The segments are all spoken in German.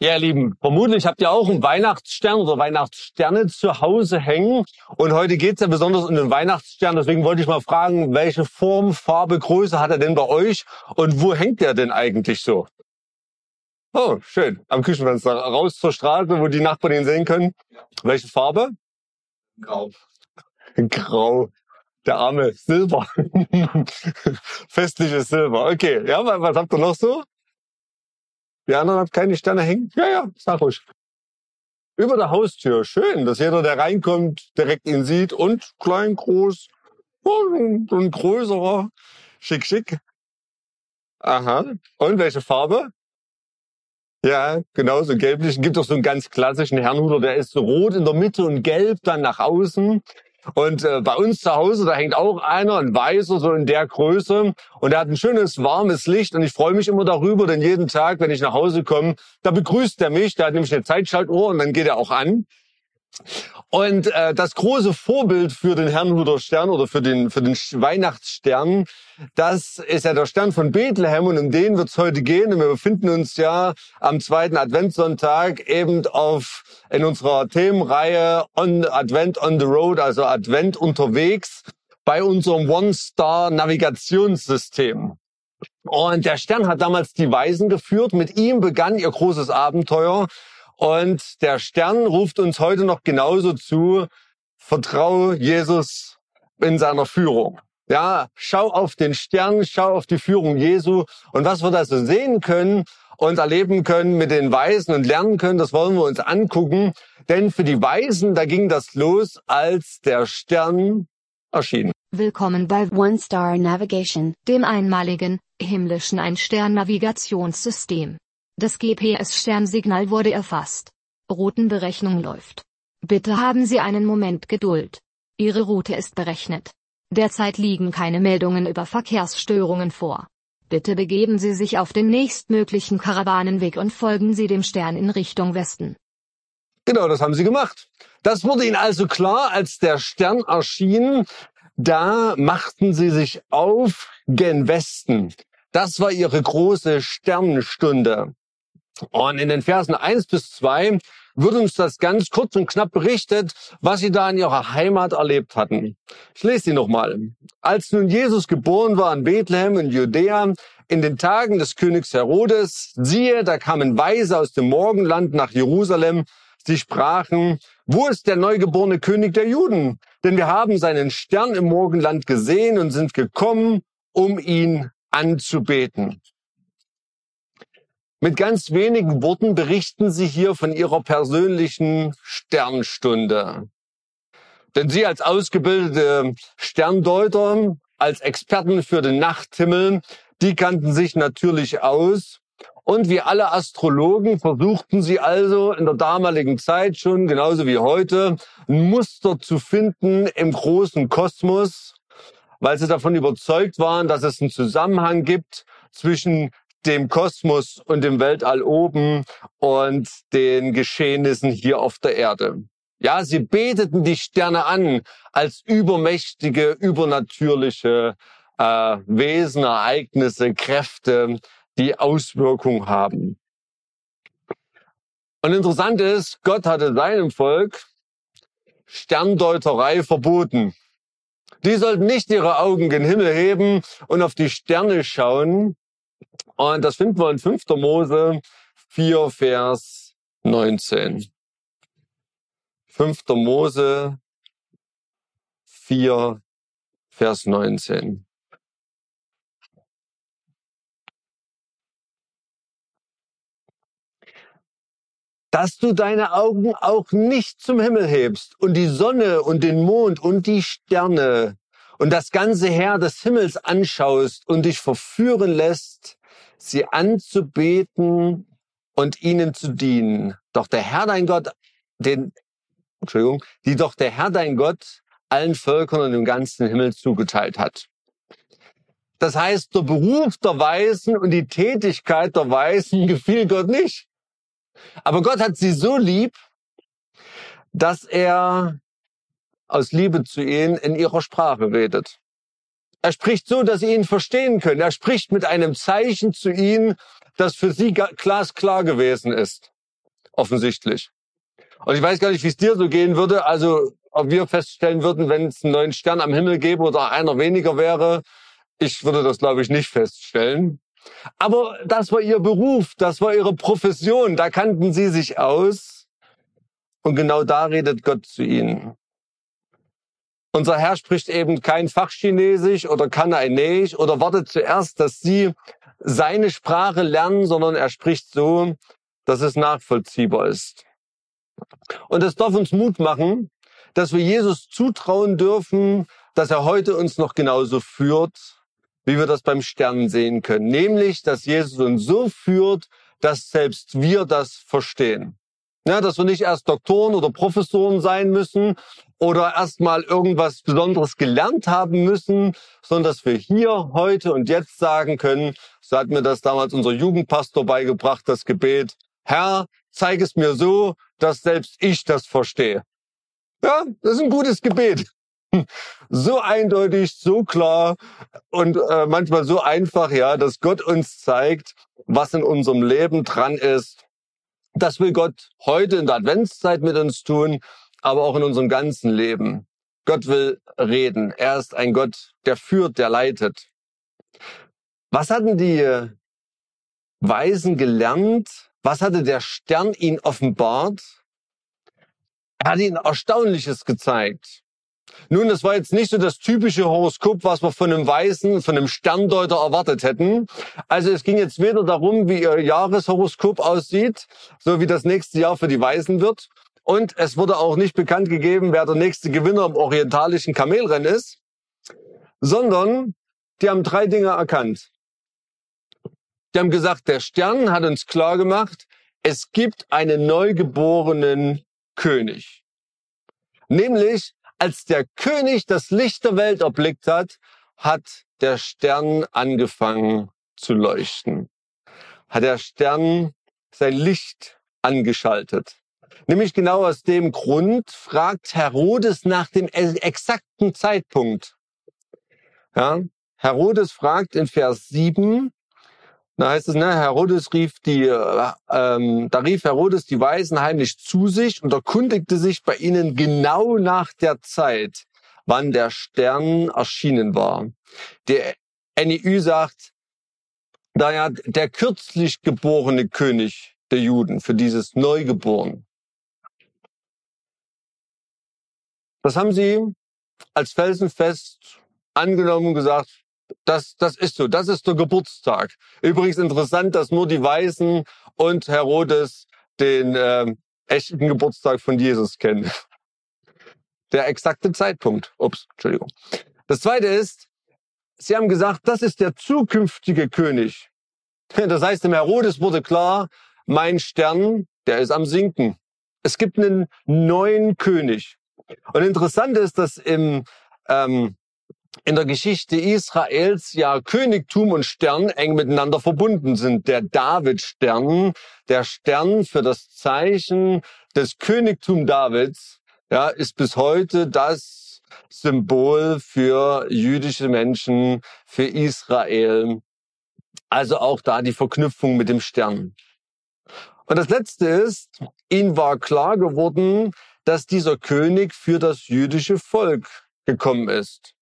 Ja, ihr Lieben, vermutlich habt ihr auch einen Weihnachtsstern oder Weihnachtssterne zu Hause hängen. Und heute geht's ja besonders um den Weihnachtsstern. Deswegen wollte ich mal fragen, welche Form, Farbe, Größe hat er denn bei euch? Und wo hängt der denn eigentlich so? Oh, schön. Am Küchenfenster. Raus zur Straße, wo die Nachbarn ihn sehen können. Welche Farbe? Grau. Grau. Der arme Silber. Festliches Silber. Okay, ja, was habt ihr noch so? Die anderen habt keine Sterne hängen? Ja, ja, sag ruhig. Über der Haustür. Schön, dass jeder, der reinkommt, direkt ihn sieht. Und klein, groß. Und ein größerer. Schick, schick. Aha. Und welche Farbe? Ja, genau, so gelblichen. Gibt auch so einen ganz klassischen Herrnhuter, der ist so rot in der Mitte und gelb dann nach außen. Und äh, bei uns zu Hause, da hängt auch einer, ein weißer, so in der Größe. Und er hat ein schönes, warmes Licht. Und ich freue mich immer darüber, denn jeden Tag, wenn ich nach Hause komme, da begrüßt er mich. Der hat nämlich eine Zeitschaltuhr und dann geht er auch an. Und äh, das große Vorbild für den Herrnhuter Stern oder für den, für den Weihnachtsstern, das ist ja der Stern von Bethlehem und um den wird es heute gehen. Und wir befinden uns ja am zweiten Adventssonntag eben auf in unserer Themenreihe on Advent on the Road, also Advent unterwegs bei unserem One-Star-Navigationssystem. Und der Stern hat damals die Weisen geführt. Mit ihm begann ihr großes Abenteuer. Und der Stern ruft uns heute noch genauso zu, vertraue Jesus in seiner Führung. Ja, schau auf den Stern, schau auf die Führung Jesu. Und was wir da so sehen können und erleben können mit den Weisen und lernen können, das wollen wir uns angucken. Denn für die Weisen, da ging das los, als der Stern erschien. Willkommen bei One Star Navigation, dem einmaligen, himmlischen Ein-Stern-Navigationssystem. Das GPS-Sternsignal wurde erfasst. Routenberechnung läuft. Bitte haben Sie einen Moment Geduld. Ihre Route ist berechnet. Derzeit liegen keine Meldungen über Verkehrsstörungen vor. Bitte begeben Sie sich auf den nächstmöglichen Karawanenweg und folgen Sie dem Stern in Richtung Westen. Genau, das haben sie gemacht. Das wurde ihnen also klar, als der Stern erschien. Da machten sie sich auf gen Westen. Das war ihre große Sternenstunde. Und in den Versen 1 bis 2 wird uns das ganz kurz und knapp berichtet, was sie da in ihrer Heimat erlebt hatten. Ich lese sie nochmal. Als nun Jesus geboren war in Bethlehem in Judäa, in den Tagen des Königs Herodes, siehe, da kamen Weise aus dem Morgenland nach Jerusalem, sie sprachen, wo ist der neugeborene König der Juden? Denn wir haben seinen Stern im Morgenland gesehen und sind gekommen, um ihn anzubeten. Mit ganz wenigen Worten berichten Sie hier von Ihrer persönlichen Sternstunde. Denn Sie als ausgebildete Sterndeuter, als Experten für den Nachthimmel, die kannten sich natürlich aus. Und wie alle Astrologen versuchten sie also in der damaligen Zeit schon, genauso wie heute, ein Muster zu finden im großen Kosmos, weil sie davon überzeugt waren, dass es einen Zusammenhang gibt zwischen dem Kosmos und dem Weltall oben und den Geschehnissen hier auf der Erde. Ja, sie beteten die Sterne an als übermächtige, übernatürliche äh, Wesen, Ereignisse, Kräfte, die Auswirkung haben. Und interessant ist, Gott hatte seinem Volk Sterndeuterei verboten. Die sollten nicht ihre Augen gen Himmel heben und auf die Sterne schauen, und das finden wir in 5. Mose 4, Vers 19. 5. Mose 4, Vers 19. dass du deine Augen auch nicht zum Himmel hebst und die Sonne und den Mond und die Sterne und das ganze Heer des Himmels anschaust und dich verführen lässt, sie anzubeten und ihnen zu dienen. Doch der Herr dein Gott, den, Entschuldigung, die doch der Herr dein Gott allen Völkern und dem ganzen Himmel zugeteilt hat. Das heißt, der Beruf der Weisen und die Tätigkeit der Weisen gefiel Gott nicht. Aber Gott hat sie so lieb, dass er aus Liebe zu ihnen in ihrer Sprache redet. Er spricht so, dass sie ihn verstehen können. Er spricht mit einem Zeichen zu ihnen, das für sie glasklar gewesen ist. offensichtlich. Und ich weiß gar nicht, wie es dir so gehen würde. Also, ob wir feststellen würden, wenn es einen neuen Stern am Himmel gäbe oder einer weniger wäre. Ich würde das, glaube ich, nicht feststellen. Aber das war ihr Beruf, das war ihre Profession, da kannten sie sich aus. Und genau da redet Gott zu ihnen. Unser Herr spricht eben kein Fachchinesisch oder Kanaanäisch oder wartet zuerst, dass sie seine Sprache lernen, sondern er spricht so, dass es nachvollziehbar ist. Und es darf uns Mut machen, dass wir Jesus zutrauen dürfen, dass er heute uns noch genauso führt, wie wir das beim Stern sehen können. Nämlich, dass Jesus uns so führt, dass selbst wir das verstehen. Ja, dass wir nicht erst Doktoren oder Professoren sein müssen oder erst mal irgendwas Besonderes gelernt haben müssen, sondern dass wir hier, heute und jetzt sagen können, so hat mir das damals unser Jugendpastor beigebracht, das Gebet, Herr, zeig es mir so, dass selbst ich das verstehe. Ja, das ist ein gutes Gebet. So eindeutig, so klar und äh, manchmal so einfach, ja, dass Gott uns zeigt, was in unserem Leben dran ist. Das will Gott heute in der Adventszeit mit uns tun, aber auch in unserem ganzen Leben. Gott will reden. Er ist ein Gott, der führt, der leitet. Was hatten die Weisen gelernt? Was hatte der Stern ihnen offenbart? Er hat ihnen Erstaunliches gezeigt. Nun, das war jetzt nicht so das typische Horoskop, was wir von einem Weißen, von einem Sterndeuter erwartet hätten. Also es ging jetzt weder darum, wie ihr Jahreshoroskop aussieht, so wie das nächste Jahr für die Weißen wird. Und es wurde auch nicht bekannt gegeben, wer der nächste Gewinner im orientalischen Kamelrennen ist, sondern die haben drei Dinge erkannt. Die haben gesagt, der Stern hat uns klar gemacht, es gibt einen neugeborenen König. Nämlich als der König das Licht der Welt erblickt hat, hat der Stern angefangen zu leuchten. Hat der Stern sein Licht angeschaltet. Nämlich genau aus dem Grund fragt Herodes nach dem exakten Zeitpunkt. Ja, Herodes fragt in Vers 7, da heißt es, ne, Herodes rief die, äh, ähm, da rief Herodes die Weisen heimlich zu sich und erkundigte sich bei ihnen genau nach der Zeit, wann der Stern erschienen war. Der NIU sagt, daher der kürzlich geborene König der Juden, für dieses Neugeboren. Das haben sie als felsenfest angenommen und gesagt, das, das ist so. Das ist der Geburtstag. Übrigens interessant, dass nur die Weißen und Herodes den äh, echten Geburtstag von Jesus kennen. Der exakte Zeitpunkt. Ups, Entschuldigung. Das zweite ist, sie haben gesagt, das ist der zukünftige König. Das heißt, dem Herodes wurde klar, mein Stern, der ist am Sinken. Es gibt einen neuen König. Und interessant ist, dass im ähm, in der Geschichte Israels ja Königtum und Stern eng miteinander verbunden sind. Der David-Stern, der Stern für das Zeichen des Königtum Davids, ja, ist bis heute das Symbol für jüdische Menschen, für Israel. Also auch da die Verknüpfung mit dem Stern. Und das Letzte ist, ihnen war klar geworden, dass dieser König für das jüdische Volk gekommen ist.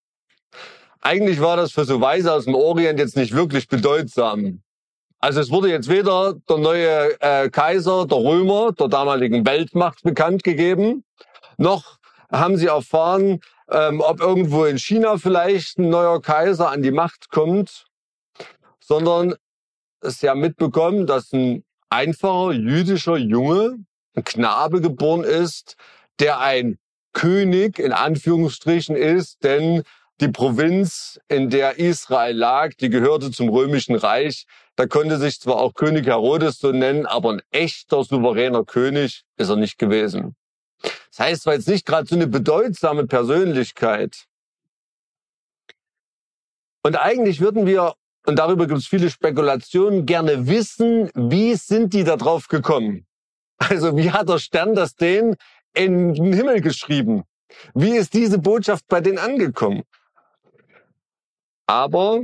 Eigentlich war das für so Weise aus dem Orient jetzt nicht wirklich bedeutsam. Also es wurde jetzt weder der neue äh, Kaiser der Römer, der damaligen Weltmacht, bekannt gegeben, noch haben sie erfahren, ähm, ob irgendwo in China vielleicht ein neuer Kaiser an die Macht kommt, sondern sie haben mitbekommen, dass ein einfacher jüdischer Junge, ein Knabe geboren ist, der ein König in Anführungsstrichen ist, denn die Provinz, in der Israel lag, die gehörte zum römischen Reich. Da konnte sich zwar auch König Herodes so nennen, aber ein echter souveräner König ist er nicht gewesen. Das heißt, war jetzt nicht gerade so eine bedeutsame Persönlichkeit. Und eigentlich würden wir, und darüber gibt es viele Spekulationen, gerne wissen, wie sind die da drauf gekommen? Also wie hat der Stern das denen in den Himmel geschrieben? Wie ist diese Botschaft bei denen angekommen? Aber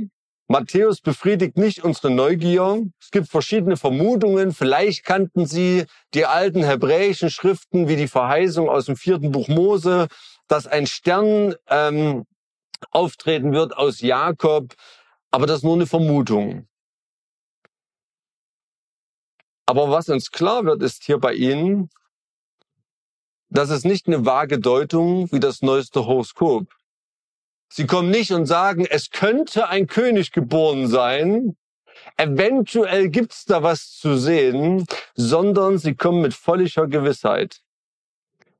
Matthäus befriedigt nicht unsere Neugier. Es gibt verschiedene Vermutungen. Vielleicht kannten sie die alten hebräischen Schriften wie die Verheißung aus dem vierten Buch Mose, dass ein Stern ähm, auftreten wird aus Jakob. Aber das ist nur eine Vermutung. Aber was uns klar wird, ist hier bei Ihnen, dass es nicht eine vage Deutung wie das neueste Horoskop. Sie kommen nicht und sagen, es könnte ein König geboren sein, eventuell gibt's da was zu sehen, sondern sie kommen mit völliger Gewissheit.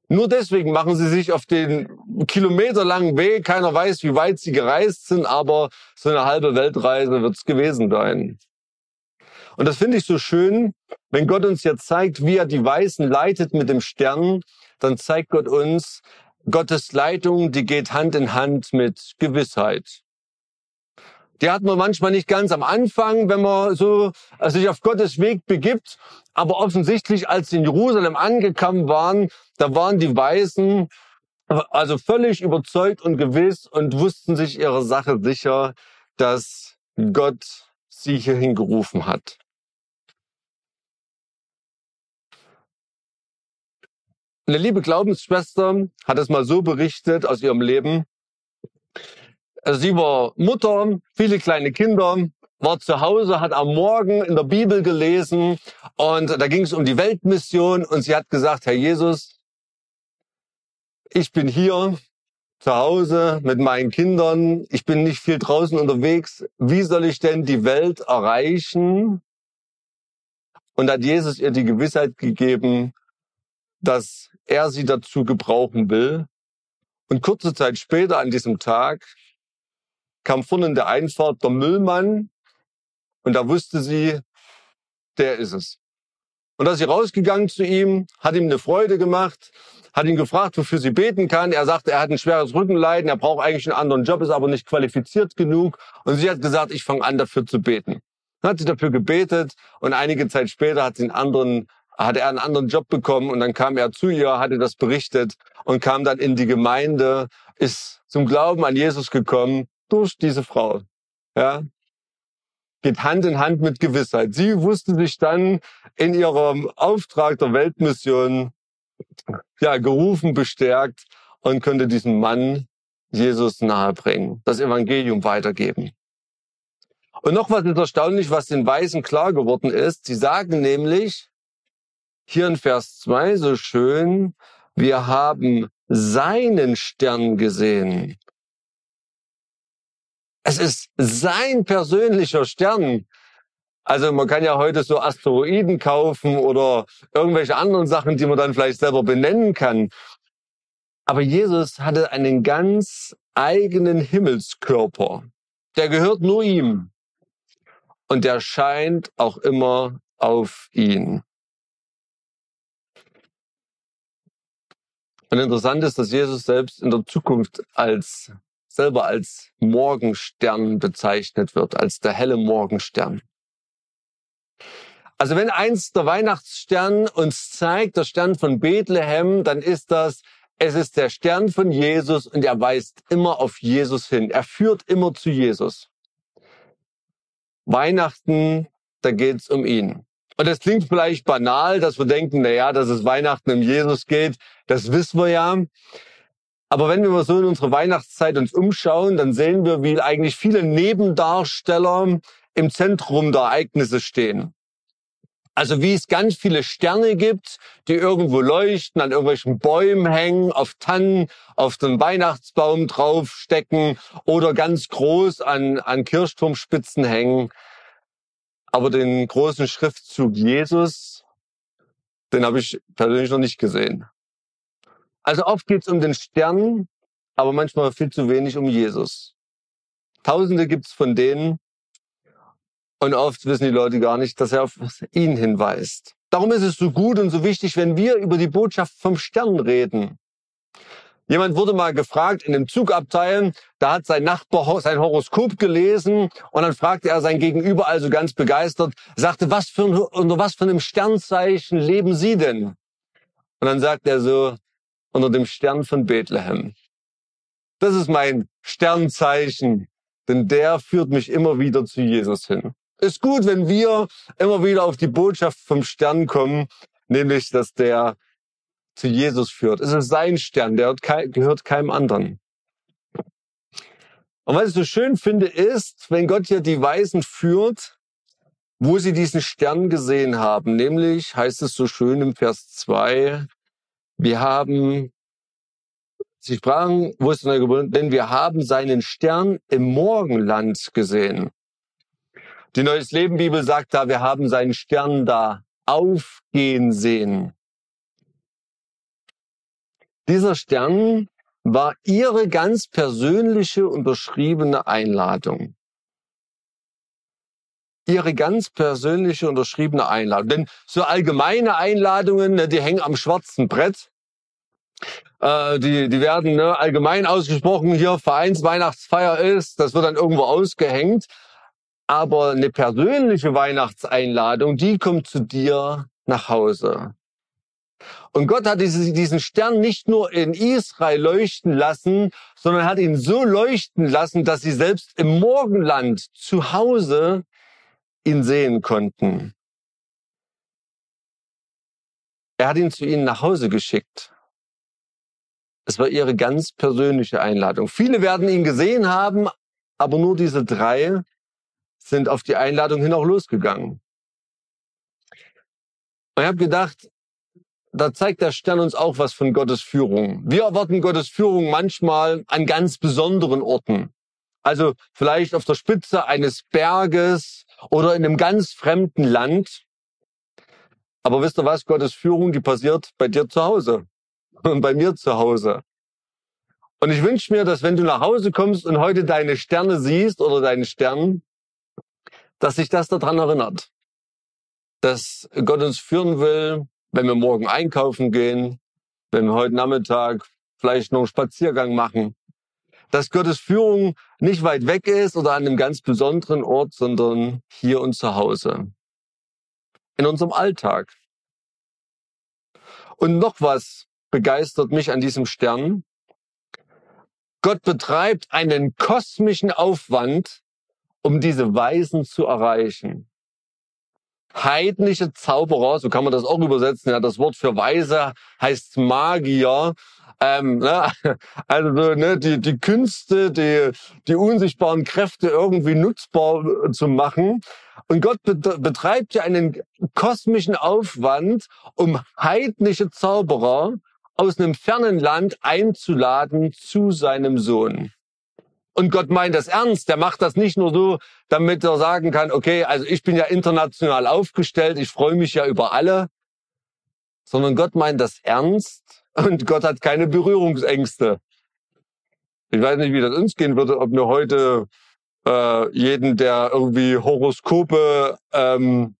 Nur deswegen machen sie sich auf den kilometerlangen Weg. Keiner weiß, wie weit sie gereist sind, aber so eine halbe Weltreise wird's gewesen sein. Und das finde ich so schön, wenn Gott uns jetzt zeigt, wie er die Weißen leitet mit dem Stern, dann zeigt Gott uns, Gottes Leitung, die geht Hand in Hand mit Gewissheit. Die hat man manchmal nicht ganz am Anfang, wenn man so äh, sich auf Gottes Weg begibt. Aber offensichtlich, als sie in Jerusalem angekommen waren, da waren die Weisen also völlig überzeugt und gewiss und wussten sich ihrer Sache sicher, dass Gott sie hierhin gerufen hat. Eine liebe Glaubensschwester hat es mal so berichtet aus ihrem Leben. Also sie war Mutter, viele kleine Kinder, war zu Hause, hat am Morgen in der Bibel gelesen und da ging es um die Weltmission und sie hat gesagt, Herr Jesus, ich bin hier zu Hause mit meinen Kindern, ich bin nicht viel draußen unterwegs, wie soll ich denn die Welt erreichen? Und hat Jesus ihr die Gewissheit gegeben, dass er sie dazu gebrauchen will. Und kurze Zeit später an diesem Tag kam vorne in der Einfahrt der Müllmann und da wusste sie, der ist es. Und da ist sie rausgegangen zu ihm, hat ihm eine Freude gemacht, hat ihn gefragt, wofür sie beten kann. Er sagt, er hat ein schweres Rückenleiden, er braucht eigentlich einen anderen Job, ist aber nicht qualifiziert genug. Und sie hat gesagt, ich fange an, dafür zu beten. Dann hat sie dafür gebetet und einige Zeit später hat sie einen anderen hat er einen anderen Job bekommen und dann kam er zu ihr, hatte das berichtet und kam dann in die Gemeinde, ist zum Glauben an Jesus gekommen durch diese Frau. Ja, geht Hand in Hand mit Gewissheit. Sie wusste sich dann in ihrem Auftrag der Weltmission ja gerufen, bestärkt und könnte diesem Mann Jesus nahebringen, das Evangelium weitergeben. Und noch was ist erstaunlich, was den Weisen klar geworden ist. Sie sagen nämlich, hier in Vers 2 so schön, wir haben seinen Stern gesehen. Es ist sein persönlicher Stern. Also man kann ja heute so Asteroiden kaufen oder irgendwelche anderen Sachen, die man dann vielleicht selber benennen kann. Aber Jesus hatte einen ganz eigenen Himmelskörper. Der gehört nur ihm. Und der scheint auch immer auf ihn. Und interessant ist, dass Jesus selbst in der Zukunft als selber als Morgenstern bezeichnet wird, als der helle Morgenstern. Also wenn eins der Weihnachtsstern uns zeigt, der Stern von Bethlehem, dann ist das, es ist der Stern von Jesus und er weist immer auf Jesus hin. Er führt immer zu Jesus. Weihnachten, da geht's um ihn. Und das klingt vielleicht banal, dass wir denken, na ja, dass es Weihnachten um Jesus geht. Das wissen wir ja. Aber wenn wir mal so in unsere Weihnachtszeit uns umschauen, dann sehen wir, wie eigentlich viele Nebendarsteller im Zentrum der Ereignisse stehen. Also wie es ganz viele Sterne gibt, die irgendwo leuchten, an irgendwelchen Bäumen hängen, auf Tannen, auf dem Weihnachtsbaum draufstecken oder ganz groß an, an Kirchturmspitzen hängen. Aber den großen Schriftzug Jesus, den habe ich persönlich noch nicht gesehen. Also oft geht es um den Stern, aber manchmal viel zu wenig um Jesus. Tausende gibt's von denen und oft wissen die Leute gar nicht, dass er auf ihn hinweist. Darum ist es so gut und so wichtig, wenn wir über die Botschaft vom Stern reden. Jemand wurde mal gefragt in dem Zugabteil, da hat sein Nachbar sein Horoskop gelesen und dann fragte er sein Gegenüber also ganz begeistert, sagte, was für ein, unter was für einem Sternzeichen leben Sie denn? Und dann sagt er so, unter dem Stern von Bethlehem. Das ist mein Sternzeichen. denn der führt mich immer wieder zu Jesus hin. Ist gut, wenn wir immer wieder auf die Botschaft vom Stern kommen, nämlich, dass der zu Jesus führt. Es ist sein Stern, der gehört keinem anderen. Und was ich so schön finde, ist, wenn Gott hier die Weisen führt, wo sie diesen Stern gesehen haben. Nämlich heißt es so schön im Vers 2, wir haben, sie sprachen, wo ist denn denn wir haben seinen Stern im Morgenland gesehen. Die Neues Leben Bibel sagt da, wir haben seinen Stern da aufgehen sehen. Dieser Stern war ihre ganz persönliche unterschriebene Einladung. Ihre ganz persönliche unterschriebene Einladung. Denn so allgemeine Einladungen, ne, die hängen am schwarzen Brett. Äh, die, die werden ne, allgemein ausgesprochen, hier Vereinsweihnachtsfeier ist, das wird dann irgendwo ausgehängt. Aber eine persönliche Weihnachtseinladung, die kommt zu dir nach Hause. Und Gott hat diesen Stern nicht nur in Israel leuchten lassen, sondern hat ihn so leuchten lassen, dass sie selbst im Morgenland zu Hause ihn sehen konnten. Er hat ihn zu ihnen nach Hause geschickt. Es war ihre ganz persönliche Einladung. Viele werden ihn gesehen haben, aber nur diese drei sind auf die Einladung hin auch losgegangen. Und ich habe gedacht, da zeigt der Stern uns auch was von Gottes Führung. Wir erwarten Gottes Führung manchmal an ganz besonderen Orten. Also vielleicht auf der Spitze eines Berges oder in einem ganz fremden Land. Aber wisst ihr was? Gottes Führung, die passiert bei dir zu Hause und bei mir zu Hause. Und ich wünsche mir, dass wenn du nach Hause kommst und heute deine Sterne siehst oder deinen Stern, dass sich das daran erinnert, dass Gott uns führen will, wenn wir morgen einkaufen gehen, wenn wir heute Nachmittag vielleicht noch einen Spaziergang machen, dass Gottes Führung nicht weit weg ist oder an einem ganz besonderen Ort, sondern hier und zu Hause. In unserem Alltag. Und noch was begeistert mich an diesem Stern. Gott betreibt einen kosmischen Aufwand, um diese Weisen zu erreichen. Heidnische Zauberer, so kann man das auch übersetzen. Ja, das Wort für Weise heißt Magier. Ähm, ne? Also ne, die, die Künste, die, die unsichtbaren Kräfte irgendwie nutzbar äh, zu machen. Und Gott betreibt ja einen kosmischen Aufwand, um heidnische Zauberer aus einem fernen Land einzuladen zu seinem Sohn. Und Gott meint das ernst. Der macht das nicht nur so, damit er sagen kann, okay, also ich bin ja international aufgestellt, ich freue mich ja über alle, sondern Gott meint das ernst und Gott hat keine Berührungsängste. Ich weiß nicht, wie das uns gehen würde, ob wir heute äh, jeden, der irgendwie Horoskope ähm,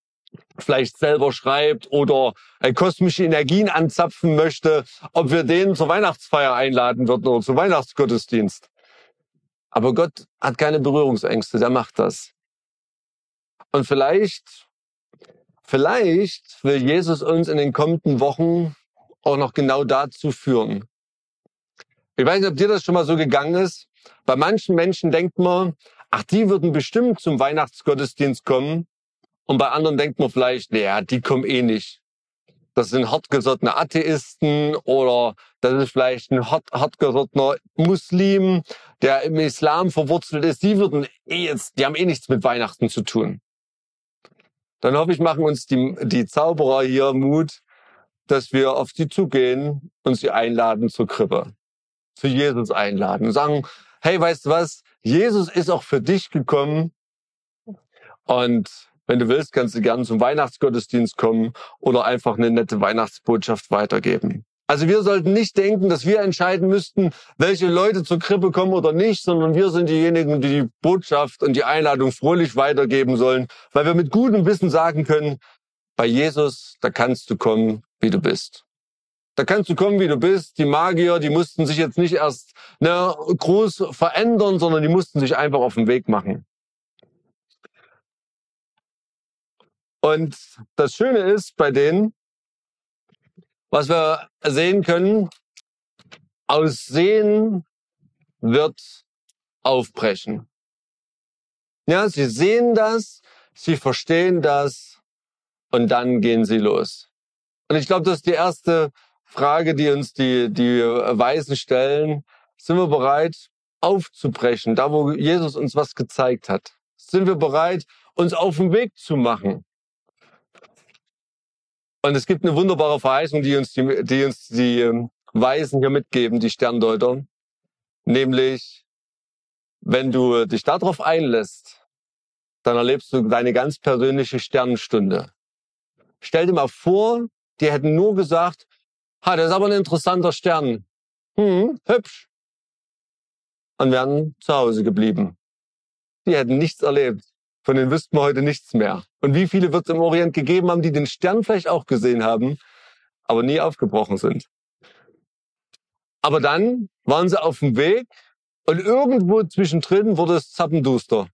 vielleicht selber schreibt oder äh, kosmische Energien anzapfen möchte, ob wir den zur Weihnachtsfeier einladen würden oder zum Weihnachtsgottesdienst. Aber Gott hat keine Berührungsängste, der macht das. Und vielleicht, vielleicht will Jesus uns in den kommenden Wochen auch noch genau dazu führen. Ich weiß nicht, ob dir das schon mal so gegangen ist. Bei manchen Menschen denkt man, ach, die würden bestimmt zum Weihnachtsgottesdienst kommen. Und bei anderen denkt man vielleicht, naja, die kommen eh nicht. Das sind hartgesottene Atheisten oder das ist vielleicht ein hart, hartgesottener Muslim, der im Islam verwurzelt ist. Die würden eh jetzt, die haben eh nichts mit Weihnachten zu tun. Dann hoffe ich, machen uns die, die Zauberer hier Mut, dass wir auf sie zugehen und sie einladen zur Krippe. Zu Jesus einladen und sagen, hey, weißt du was? Jesus ist auch für dich gekommen und wenn du willst, kannst du gerne zum Weihnachtsgottesdienst kommen oder einfach eine nette Weihnachtsbotschaft weitergeben. Also wir sollten nicht denken, dass wir entscheiden müssten, welche Leute zur Krippe kommen oder nicht, sondern wir sind diejenigen, die die Botschaft und die Einladung fröhlich weitergeben sollen, weil wir mit gutem Wissen sagen können, bei Jesus, da kannst du kommen, wie du bist. Da kannst du kommen, wie du bist. Die Magier, die mussten sich jetzt nicht erst ne, groß verändern, sondern die mussten sich einfach auf den Weg machen. Und das Schöne ist bei denen, was wir sehen können, aus Sehen wird aufbrechen. Ja, sie sehen das, sie verstehen das und dann gehen sie los. Und ich glaube, das ist die erste Frage, die uns die, die Weisen stellen. Sind wir bereit, aufzubrechen, da wo Jesus uns was gezeigt hat? Sind wir bereit, uns auf den Weg zu machen? Und es gibt eine wunderbare Verheißung, die uns die, die, uns die ähm, Weisen hier mitgeben, die Sterndeuter. Nämlich, wenn du dich darauf einlässt, dann erlebst du deine ganz persönliche Sternenstunde. Stell dir mal vor, die hätten nur gesagt, ha, das ist aber ein interessanter Stern. Hm, hübsch. Und wären zu Hause geblieben. Die hätten nichts erlebt. Von denen wüssten wir heute nichts mehr. Und wie viele wird es im Orient gegeben haben, die den Stern vielleicht auch gesehen haben, aber nie aufgebrochen sind. Aber dann waren sie auf dem Weg und irgendwo zwischendrin wurde es zappenduster.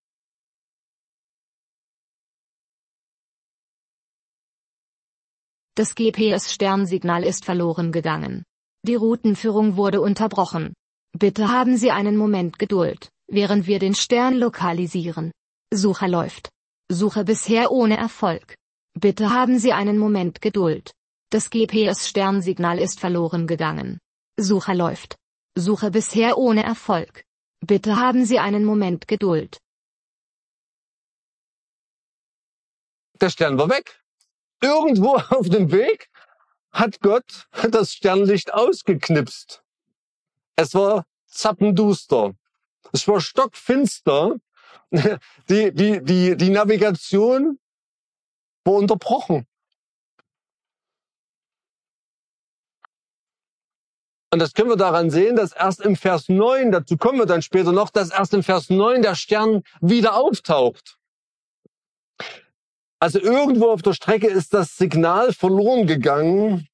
Das GPS-Sternsignal ist verloren gegangen. Die Routenführung wurde unterbrochen. Bitte haben Sie einen Moment Geduld, während wir den Stern lokalisieren. Suche läuft. Suche bisher ohne Erfolg. Bitte haben Sie einen Moment Geduld. Das GPS-Sternsignal ist verloren gegangen. Suche läuft. Suche bisher ohne Erfolg. Bitte haben Sie einen Moment Geduld. Der Stern war weg irgendwo auf dem Weg hat Gott das Sternlicht ausgeknipst. Es war zappenduster. Es war stockfinster. Die, die, die, die Navigation war unterbrochen. Und das können wir daran sehen, dass erst im Vers 9, dazu kommen wir dann später noch, dass erst im Vers 9 der Stern wieder auftaucht. Also irgendwo auf der Strecke ist das Signal verloren gegangen.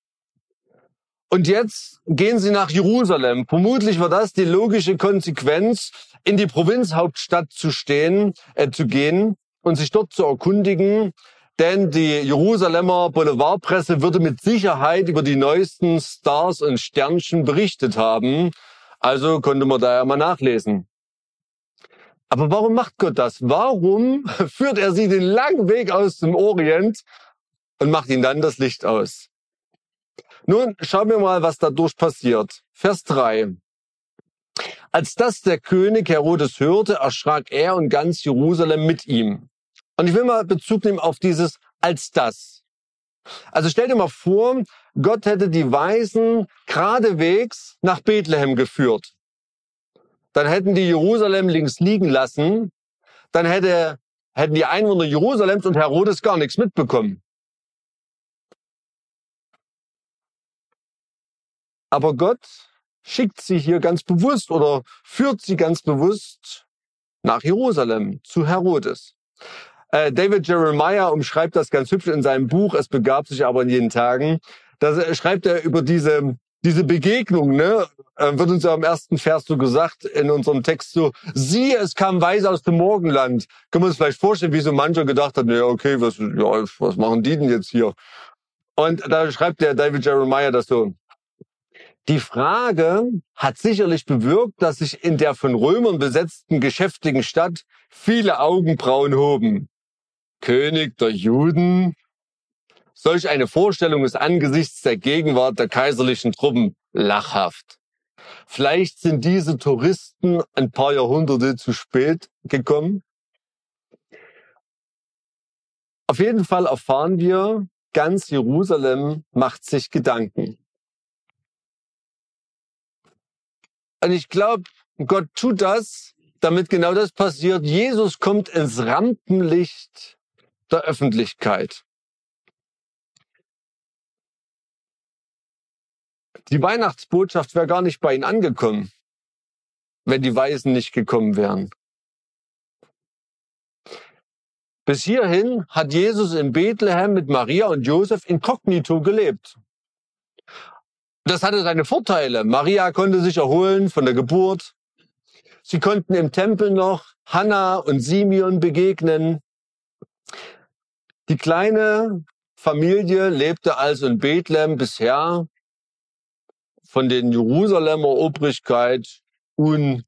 Und jetzt gehen sie nach Jerusalem. Vermutlich war das die logische Konsequenz, in die Provinzhauptstadt zu stehen, äh, zu gehen und sich dort zu erkundigen. Denn die Jerusalemer Boulevardpresse würde mit Sicherheit über die neuesten Stars und Sternchen berichtet haben. Also konnte man da ja mal nachlesen. Aber warum macht Gott das? Warum führt er sie den langen Weg aus dem Orient und macht ihnen dann das Licht aus? Nun schauen wir mal, was dadurch passiert. Vers 3. Als das der König Herodes hörte, erschrak er und ganz Jerusalem mit ihm. Und ich will mal Bezug nehmen auf dieses als das. Also stell dir mal vor, Gott hätte die Weisen geradewegs nach Bethlehem geführt dann hätten die Jerusalem links liegen lassen, dann hätte, hätten die Einwohner Jerusalems und Herodes gar nichts mitbekommen. Aber Gott schickt sie hier ganz bewusst oder führt sie ganz bewusst nach Jerusalem zu Herodes. Äh, David Jeremiah umschreibt das ganz hübsch in seinem Buch Es begab sich aber in jeden Tagen. Da schreibt er über diese diese Begegnung, ne, äh, wird uns ja im ersten Vers so gesagt, in unserem Text so, siehe, es kam Weise aus dem Morgenland. Können wir uns vielleicht vorstellen, wie so mancher gedacht hat, ja, okay, was, ja, was machen die denn jetzt hier? Und da schreibt der David Jeremiah das so. Die Frage hat sicherlich bewirkt, dass sich in der von Römern besetzten geschäftigen Stadt viele Augenbrauen hoben. König der Juden, Solch eine Vorstellung ist angesichts der Gegenwart der kaiserlichen Truppen lachhaft. Vielleicht sind diese Touristen ein paar Jahrhunderte zu spät gekommen. Auf jeden Fall erfahren wir, ganz Jerusalem macht sich Gedanken. Und ich glaube, Gott tut das, damit genau das passiert. Jesus kommt ins Rampenlicht der Öffentlichkeit. Die Weihnachtsbotschaft wäre gar nicht bei ihnen angekommen, wenn die Weisen nicht gekommen wären. Bis hierhin hat Jesus in Bethlehem mit Maria und Josef inkognito gelebt. Das hatte seine Vorteile. Maria konnte sich erholen von der Geburt. Sie konnten im Tempel noch Hannah und Simeon begegnen. Die kleine Familie lebte also in Bethlehem bisher von den Jerusalemer Obrigkeit unberührt.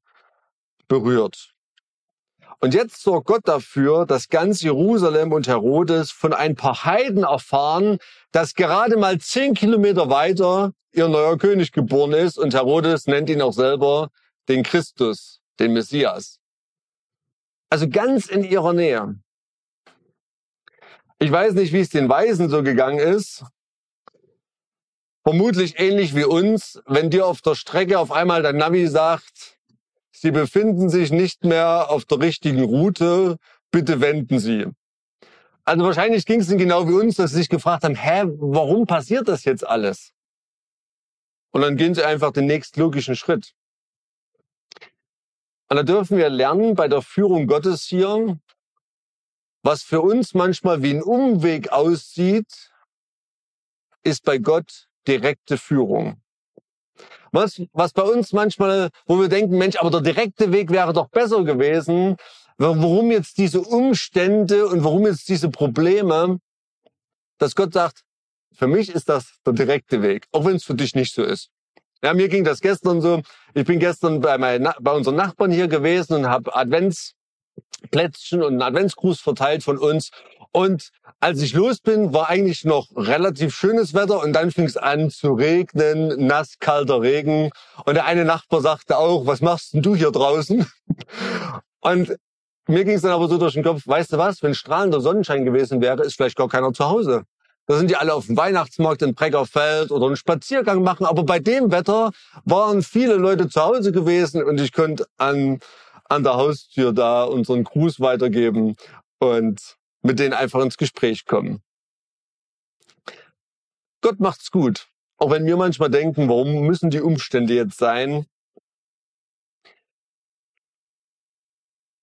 Und jetzt sorgt Gott dafür, dass ganz Jerusalem und Herodes von ein paar Heiden erfahren, dass gerade mal zehn Kilometer weiter ihr neuer König geboren ist und Herodes nennt ihn auch selber den Christus, den Messias. Also ganz in ihrer Nähe. Ich weiß nicht, wie es den Weisen so gegangen ist. Vermutlich ähnlich wie uns, wenn dir auf der Strecke auf einmal dein Navi sagt, Sie befinden sich nicht mehr auf der richtigen Route, bitte wenden Sie. Also wahrscheinlich ging es ihnen genau wie uns, dass sie sich gefragt haben, hä, warum passiert das jetzt alles? Und dann gehen sie einfach den nächstlogischen Schritt. Und da dürfen wir lernen bei der Führung Gottes hier, was für uns manchmal wie ein Umweg aussieht, ist bei Gott direkte Führung. Was, was bei uns manchmal, wo wir denken, Mensch, aber der direkte Weg wäre doch besser gewesen, warum jetzt diese Umstände und warum jetzt diese Probleme, dass Gott sagt, für mich ist das der direkte Weg, auch wenn es für dich nicht so ist. Ja, mir ging das gestern so. Ich bin gestern bei, meinen, bei unseren Nachbarn hier gewesen und habe Adventsplätzchen und einen Adventsgruß verteilt von uns. Und als ich los bin, war eigentlich noch relativ schönes Wetter und dann fing es an zu regnen, nass, kalter Regen. Und der eine Nachbar sagte auch, was machst denn du hier draußen? Und mir ging es dann aber so durch den Kopf, weißt du was, wenn strahlender Sonnenschein gewesen wäre, ist vielleicht gar keiner zu Hause. Da sind die alle auf dem Weihnachtsmarkt in Breckerfeld oder einen Spaziergang machen. Aber bei dem Wetter waren viele Leute zu Hause gewesen und ich konnte an, an der Haustür da unseren Gruß weitergeben und mit denen einfach ins Gespräch kommen. Gott macht's gut. Auch wenn wir manchmal denken, warum müssen die Umstände jetzt sein?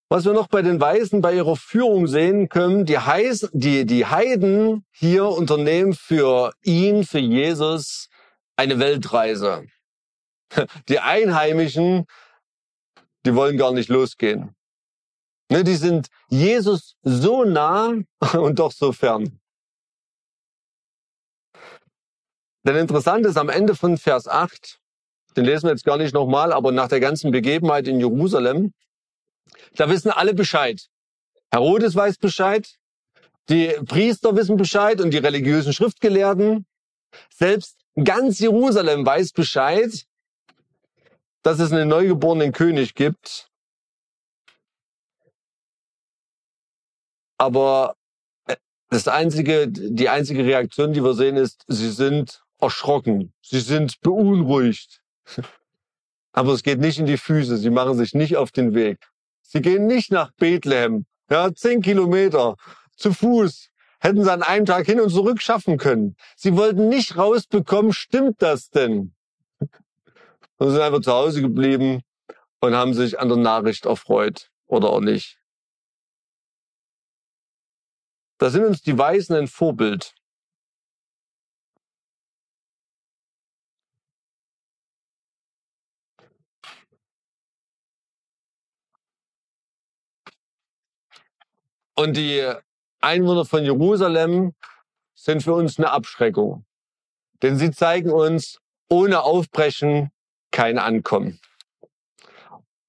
Was wir noch bei den Weisen bei ihrer Führung sehen können, die, Heis, die, die Heiden hier unternehmen für ihn, für Jesus, eine Weltreise. Die Einheimischen, die wollen gar nicht losgehen. Ne, die sind Jesus so nah und doch so fern. Denn interessant ist am Ende von Vers 8, den lesen wir jetzt gar nicht nochmal, aber nach der ganzen Begebenheit in Jerusalem, da wissen alle Bescheid. Herodes weiß Bescheid, die Priester wissen Bescheid und die religiösen Schriftgelehrten. Selbst ganz Jerusalem weiß Bescheid, dass es einen neugeborenen König gibt. Aber äh, das einzige, die einzige Reaktion, die wir sehen, ist, sie sind erschrocken. Sie sind beunruhigt. Aber es geht nicht in die Füße. Sie machen sich nicht auf den Weg. Sie gehen nicht nach Bethlehem. Ja, zehn Kilometer zu Fuß hätten sie an einem Tag hin und zurück schaffen können. Sie wollten nicht rausbekommen, stimmt das denn? Und sind einfach zu Hause geblieben und haben sich an der Nachricht erfreut oder auch nicht. Da sind uns die Weisen ein Vorbild. Und die Einwohner von Jerusalem sind für uns eine Abschreckung. Denn sie zeigen uns, ohne Aufbrechen kein Ankommen.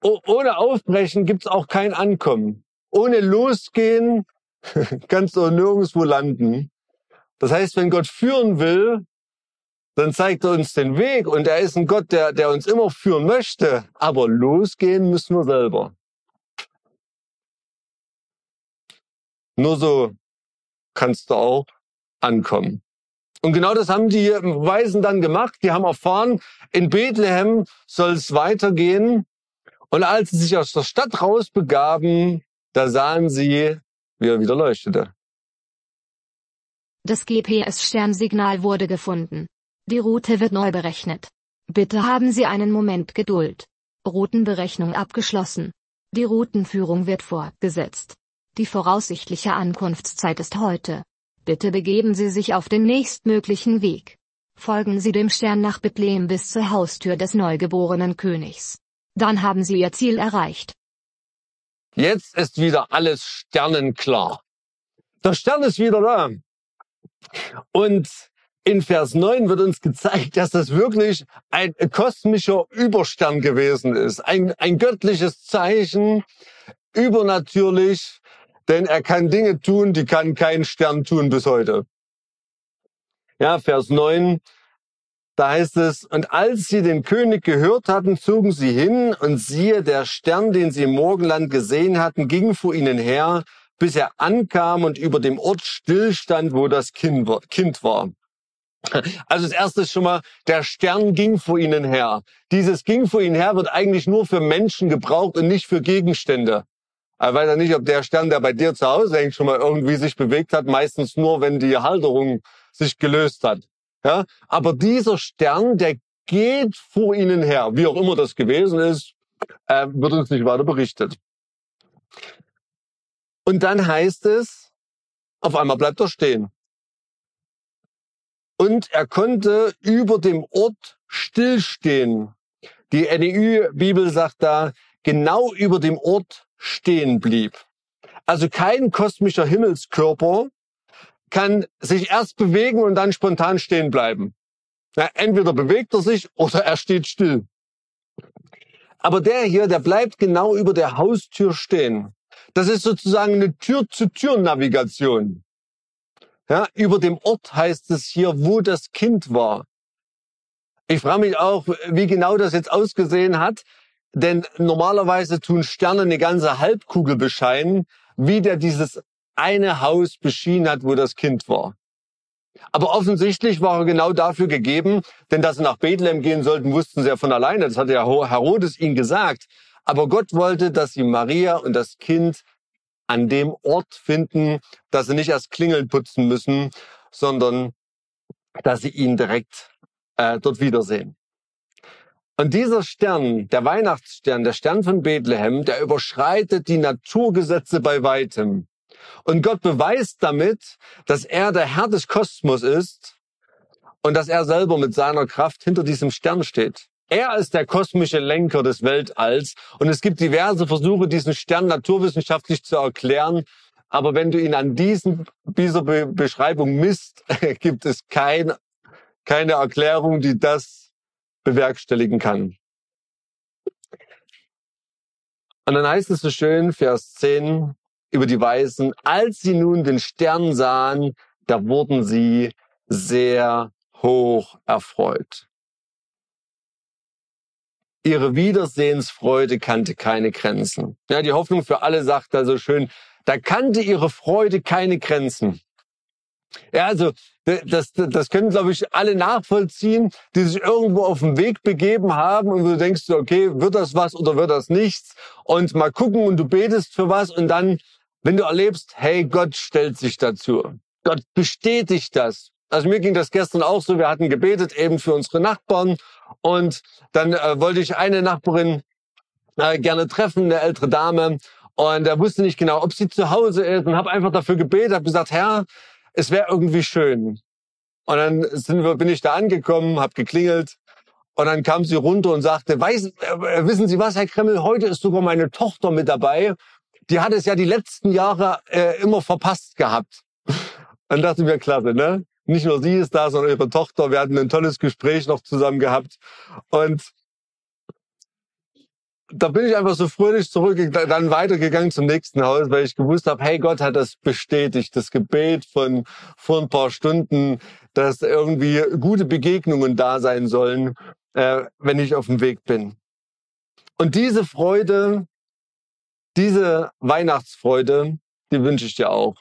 Oh, ohne Aufbrechen gibt's auch kein Ankommen. Ohne Losgehen kannst du nirgendwo landen. Das heißt, wenn Gott führen will, dann zeigt er uns den Weg und er ist ein Gott, der, der uns immer führen möchte. Aber losgehen müssen wir selber. Nur so kannst du auch ankommen. Und genau das haben die Weisen dann gemacht. Die haben erfahren, in Bethlehem soll es weitergehen. Und als sie sich aus der Stadt rausbegaben, da sahen sie, wie er wieder leuchtete. Das GPS-Sternsignal wurde gefunden. Die Route wird neu berechnet. Bitte haben Sie einen Moment Geduld. Routenberechnung abgeschlossen. Die Routenführung wird fortgesetzt. Die voraussichtliche Ankunftszeit ist heute. Bitte begeben Sie sich auf den nächstmöglichen Weg. Folgen Sie dem Stern nach Bethlehem bis zur Haustür des neugeborenen Königs. Dann haben Sie Ihr Ziel erreicht. Jetzt ist wieder alles sternenklar. Der Stern ist wieder da. Und in Vers 9 wird uns gezeigt, dass das wirklich ein kosmischer Überstern gewesen ist. Ein, ein göttliches Zeichen, übernatürlich, denn er kann Dinge tun, die kann kein Stern tun bis heute. Ja, Vers 9. Da heißt es, und als sie den König gehört hatten, zogen sie hin, und siehe, der Stern, den sie im Morgenland gesehen hatten, ging vor ihnen her, bis er ankam und über dem Ort stillstand, wo das Kind war. Also das erste ist schon mal, der Stern ging vor ihnen her. Dieses ging vor ihnen her wird eigentlich nur für Menschen gebraucht und nicht für Gegenstände. Ich weiß ja nicht, ob der Stern, der bei dir zu Hause hängt, schon mal irgendwie sich bewegt hat. Meistens nur, wenn die Halterung sich gelöst hat. Ja? Aber dieser Stern, der geht vor ihnen her. Wie auch immer das gewesen ist, äh, wird uns nicht weiter berichtet. Und dann heißt es, auf einmal bleibt er stehen. Und er konnte über dem Ort stillstehen. Die NEU-Bibel sagt da, genau über dem Ort stehen blieb. Also kein kosmischer Himmelskörper kann sich erst bewegen und dann spontan stehen bleiben. Ja, entweder bewegt er sich oder er steht still. Aber der hier, der bleibt genau über der Haustür stehen. Das ist sozusagen eine Tür-zu-Tür-Navigation. Ja, über dem Ort heißt es hier, wo das Kind war. Ich frage mich auch, wie genau das jetzt ausgesehen hat, denn normalerweise tun Sterne eine ganze Halbkugel bescheinen, wie der dieses eine Haus beschienen hat, wo das Kind war. Aber offensichtlich war er genau dafür gegeben, denn dass sie nach Bethlehem gehen sollten, wussten sie ja von alleine. Das hatte ja Herodes ihnen gesagt. Aber Gott wollte, dass sie Maria und das Kind an dem Ort finden, dass sie nicht erst Klingeln putzen müssen, sondern dass sie ihn direkt äh, dort wiedersehen. Und dieser Stern, der Weihnachtsstern, der Stern von Bethlehem, der überschreitet die Naturgesetze bei weitem. Und Gott beweist damit, dass er der Herr des Kosmos ist und dass er selber mit seiner Kraft hinter diesem Stern steht. Er ist der kosmische Lenker des Weltalls und es gibt diverse Versuche, diesen Stern naturwissenschaftlich zu erklären. Aber wenn du ihn an diesen, dieser Be Beschreibung misst, gibt es kein, keine Erklärung, die das bewerkstelligen kann. Und dann heißt es so schön, Vers 10 über die Weisen, als sie nun den Stern sahen, da wurden sie sehr hoch erfreut. Ihre Wiedersehensfreude kannte keine Grenzen. Ja, die Hoffnung für alle sagt da so schön, da kannte ihre Freude keine Grenzen. Ja, also das, das können, glaube ich, alle nachvollziehen, die sich irgendwo auf den Weg begeben haben und du denkst, okay, wird das was oder wird das nichts? Und mal gucken und du betest für was und dann, wenn du erlebst, hey, Gott stellt sich dazu. Gott bestätigt das. Also mir ging das gestern auch so. Wir hatten gebetet eben für unsere Nachbarn und dann äh, wollte ich eine Nachbarin äh, gerne treffen, eine ältere Dame. Und er wusste nicht genau, ob sie zu Hause ist und habe einfach dafür gebetet, habe gesagt, Herr, es wäre irgendwie schön. Und dann sind wir, bin ich da angekommen, habe geklingelt und dann kam sie runter und sagte, Weiß, äh, wissen Sie was, Herr Kremmel, heute ist sogar meine Tochter mit dabei. Die hat es ja die letzten Jahre äh, immer verpasst gehabt. Dann dachte mir, klasse, ne? Nicht nur sie ist da, sondern ihre Tochter. Wir hatten ein tolles Gespräch noch zusammen gehabt. Und da bin ich einfach so fröhlich zurück, dann weitergegangen zum nächsten Haus, weil ich gewusst habe, hey, Gott hat das bestätigt, das Gebet von vor ein paar Stunden, dass irgendwie gute Begegnungen da sein sollen, äh, wenn ich auf dem Weg bin. Und diese Freude, diese Weihnachtsfreude, die wünsche ich dir auch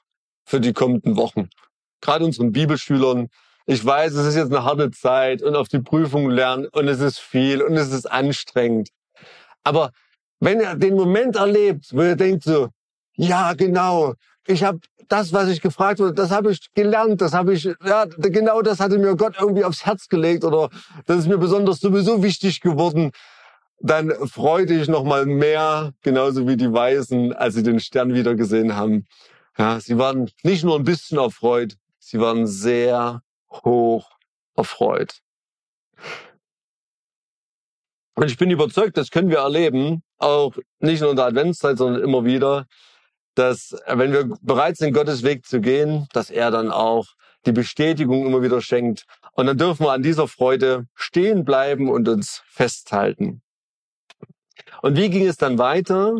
für die kommenden Wochen. Gerade unseren Bibelschülern, ich weiß, es ist jetzt eine harte Zeit und auf die Prüfung lernen und es ist viel und es ist anstrengend. Aber wenn ihr den Moment erlebt, wo ihr denkt so, ja, genau, ich habe das, was ich gefragt wurde, das habe ich gelernt, das habe ich, ja, genau das hatte mir Gott irgendwie aufs Herz gelegt oder das ist mir besonders sowieso wichtig geworden, dann freute ich noch mal mehr, genauso wie die Weisen, als sie den Stern wieder gesehen haben. Ja, sie waren nicht nur ein bisschen erfreut, Sie waren sehr hoch erfreut. Und ich bin überzeugt, das können wir erleben, auch nicht nur in der Adventszeit, sondern immer wieder, dass wenn wir bereit sind, Gottes Weg zu gehen, dass er dann auch die Bestätigung immer wieder schenkt. Und dann dürfen wir an dieser Freude stehen bleiben und uns festhalten. Und wie ging es dann weiter?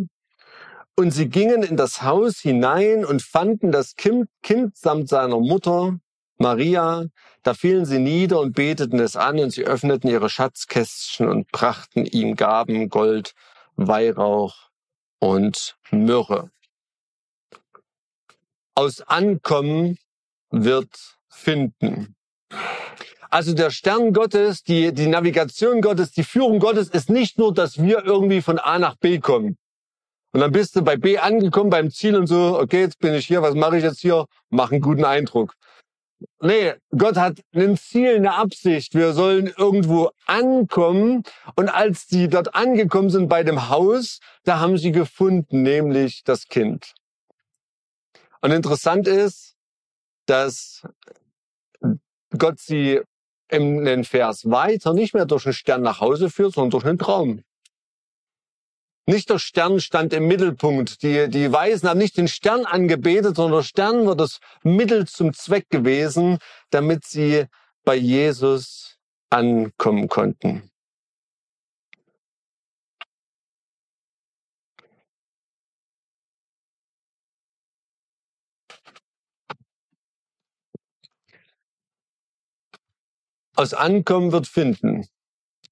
Und sie gingen in das Haus hinein und fanden das Kind, kind samt seiner Mutter, Maria. Da fielen sie nieder und beteten es an und sie öffneten ihre Schatzkästchen und brachten ihm Gaben, Gold, Weihrauch und Myrrhe. Aus Ankommen wird finden. Also der Stern Gottes, die, die Navigation Gottes, die Führung Gottes ist nicht nur, dass wir irgendwie von A nach B kommen. Und dann bist du bei B angekommen, beim Ziel und so, okay, jetzt bin ich hier, was mache ich jetzt hier? Mach einen guten Eindruck. Nee, Gott hat ein Ziel, eine Absicht. Wir sollen irgendwo ankommen. Und als die dort angekommen sind bei dem Haus, da haben sie gefunden, nämlich das Kind. Und interessant ist, dass Gott sie den Vers weiter nicht mehr durch einen Stern nach Hause führt, sondern durch einen Traum. Nicht der Stern stand im Mittelpunkt. Die, die Weisen haben nicht den Stern angebetet, sondern der Stern war das Mittel zum Zweck gewesen, damit sie bei Jesus ankommen konnten. Aus Ankommen wird finden.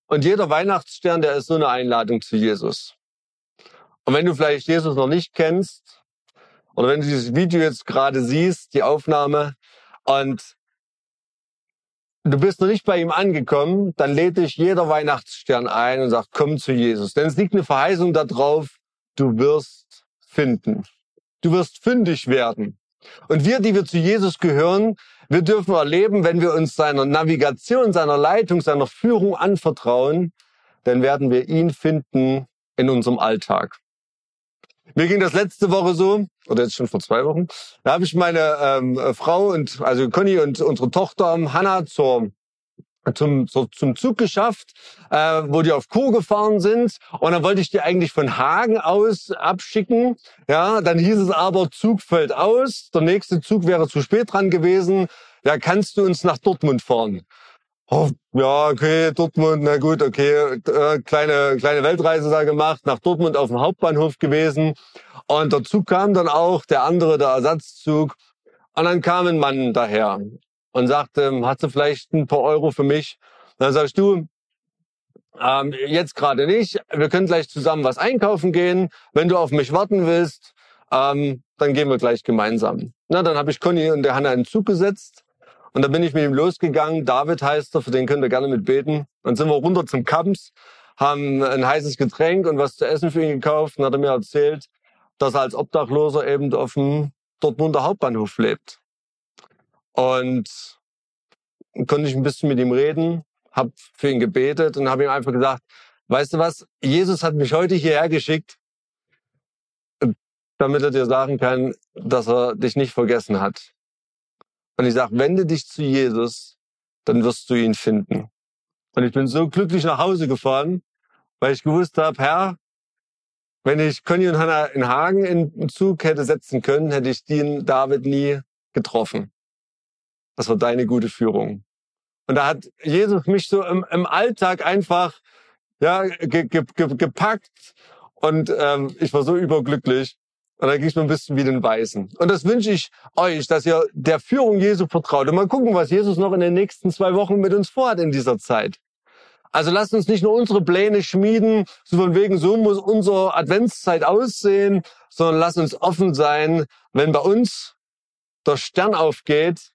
Und jeder Weihnachtsstern, der ist so eine Einladung zu Jesus. Und wenn du vielleicht Jesus noch nicht kennst, oder wenn du dieses Video jetzt gerade siehst, die Aufnahme, und du bist noch nicht bei ihm angekommen, dann lädt dich jeder Weihnachtsstern ein und sagt, komm zu Jesus. Denn es liegt eine Verheißung darauf, du wirst finden. Du wirst fündig werden. Und wir, die wir zu Jesus gehören, wir dürfen erleben, wenn wir uns seiner Navigation, seiner Leitung, seiner Führung anvertrauen, dann werden wir ihn finden in unserem Alltag. Mir ging das letzte Woche so, oder jetzt schon vor zwei Wochen, da habe ich meine ähm, Frau und also Conny und unsere Tochter Hannah zur zum, so, zum Zug geschafft, äh, wo die auf Kur gefahren sind. Und dann wollte ich die eigentlich von Hagen aus abschicken. Ja, dann hieß es aber, Zug fällt aus. Der nächste Zug wäre zu spät dran gewesen. Ja, kannst du uns nach Dortmund fahren? Oh, ja, okay, Dortmund, na gut, okay, äh, kleine, kleine Weltreise da gemacht, nach Dortmund auf dem Hauptbahnhof gewesen. Und der Zug kam dann auch, der andere, der Ersatzzug. Und dann kam ein Mann daher und sagte, hast du vielleicht ein paar Euro für mich? dann sagst du, ähm, jetzt gerade nicht, wir können gleich zusammen was einkaufen gehen. Wenn du auf mich warten willst, ähm, dann gehen wir gleich gemeinsam. Na, dann habe ich Conny und der Hanna einen Zug gesetzt und dann bin ich mit ihm losgegangen. David heißt er, für den könnt ihr gerne mitbeten. Dann sind wir runter zum Kamps, haben ein heißes Getränk und was zu essen für ihn gekauft und hat er mir erzählt, dass er als Obdachloser eben auf dem Dortmunder Hauptbahnhof lebt. Und konnte ich ein bisschen mit ihm reden, habe für ihn gebetet und habe ihm einfach gesagt, weißt du was, Jesus hat mich heute hierher geschickt, damit er dir sagen kann, dass er dich nicht vergessen hat. Und ich sage, wende dich zu Jesus, dann wirst du ihn finden. Und ich bin so glücklich nach Hause gefahren, weil ich gewusst habe, Herr, wenn ich Conny und Hannah in Hagen in den Zug hätte setzen können, hätte ich den David nie getroffen. Das war deine gute Führung. Und da hat Jesus mich so im, im Alltag einfach ja ge, ge, ge, gepackt und ähm, ich war so überglücklich. Und da ging es mir ein bisschen wie den Weißen. Und das wünsche ich euch, dass ihr der Führung Jesu vertraut. Und mal gucken, was Jesus noch in den nächsten zwei Wochen mit uns vorhat in dieser Zeit. Also lasst uns nicht nur unsere Pläne schmieden, so von wegen, so muss unsere Adventszeit aussehen, sondern lasst uns offen sein, wenn bei uns der Stern aufgeht,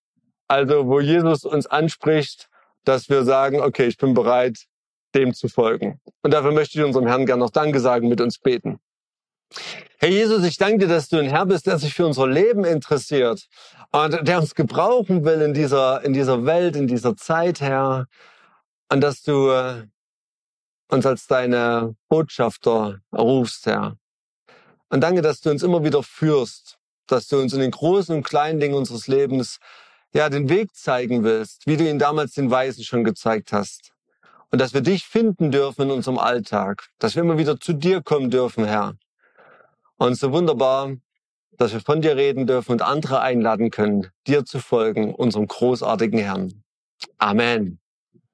also wo Jesus uns anspricht, dass wir sagen, okay, ich bin bereit, dem zu folgen. Und dafür möchte ich unserem Herrn gerne noch Danke sagen, mit uns beten. Herr Jesus, ich danke dir, dass du ein Herr bist, der sich für unser Leben interessiert und der uns gebrauchen will in dieser, in dieser Welt, in dieser Zeit, Herr. Und dass du äh, uns als deine Botschafter rufst, Herr. Und danke, dass du uns immer wieder führst, dass du uns in den großen und kleinen Dingen unseres Lebens ja, den Weg zeigen willst, wie du ihn damals den Weisen schon gezeigt hast. Und dass wir dich finden dürfen in unserem Alltag, dass wir immer wieder zu dir kommen dürfen, Herr. Und so wunderbar, dass wir von dir reden dürfen und andere einladen können, dir zu folgen, unserem großartigen Herrn. Amen.